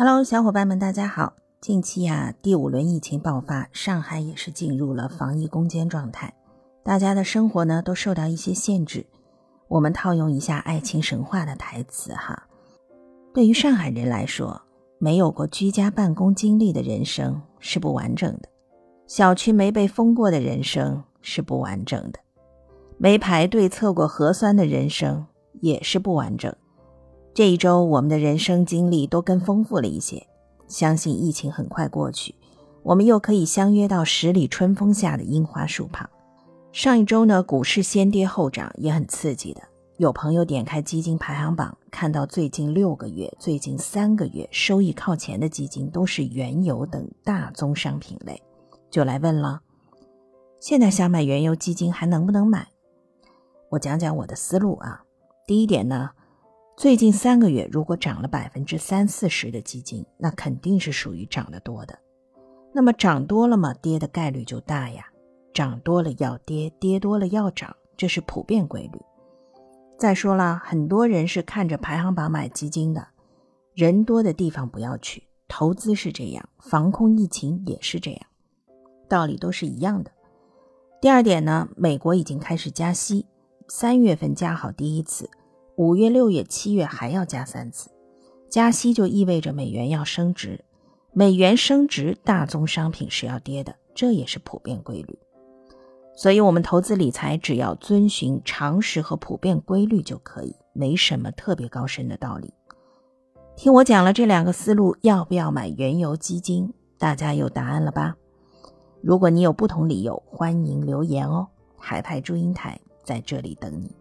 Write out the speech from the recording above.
Hello，小伙伴们，大家好。近期呀，第五轮疫情爆发，上海也是进入了防疫攻坚状态，大家的生活呢都受到一些限制。我们套用一下爱情神话的台词哈，对于上海人来说，没有过居家办公经历的人生是不完整的，小区没被封过的人生是不完整的，没排队测过核酸的人生也是不完整。这一周，我们的人生经历都更丰富了一些。相信疫情很快过去，我们又可以相约到十里春风下的樱花树旁。上一周呢，股市先跌后涨，也很刺激的。有朋友点开基金排行榜，看到最近六个月、最近三个月收益靠前的基金都是原油等大宗商品类，就来问了：现在想买原油基金还能不能买？我讲讲我的思路啊。第一点呢。最近三个月，如果涨了百分之三四十的基金，那肯定是属于涨得多的。那么涨多了嘛，跌的概率就大呀。涨多了要跌，跌多了要涨，这是普遍规律。再说了，很多人是看着排行榜买基金的，人多的地方不要去。投资是这样，防控疫情也是这样，道理都是一样的。第二点呢，美国已经开始加息，三月份加好第一次。五月、六月、七月还要加三次，加息就意味着美元要升值，美元升值，大宗商品是要跌的，这也是普遍规律。所以，我们投资理财只要遵循常识和普遍规律就可以，没什么特别高深的道理。听我讲了这两个思路，要不要买原油基金？大家有答案了吧？如果你有不同理由，欢迎留言哦。海派祝英台在这里等你。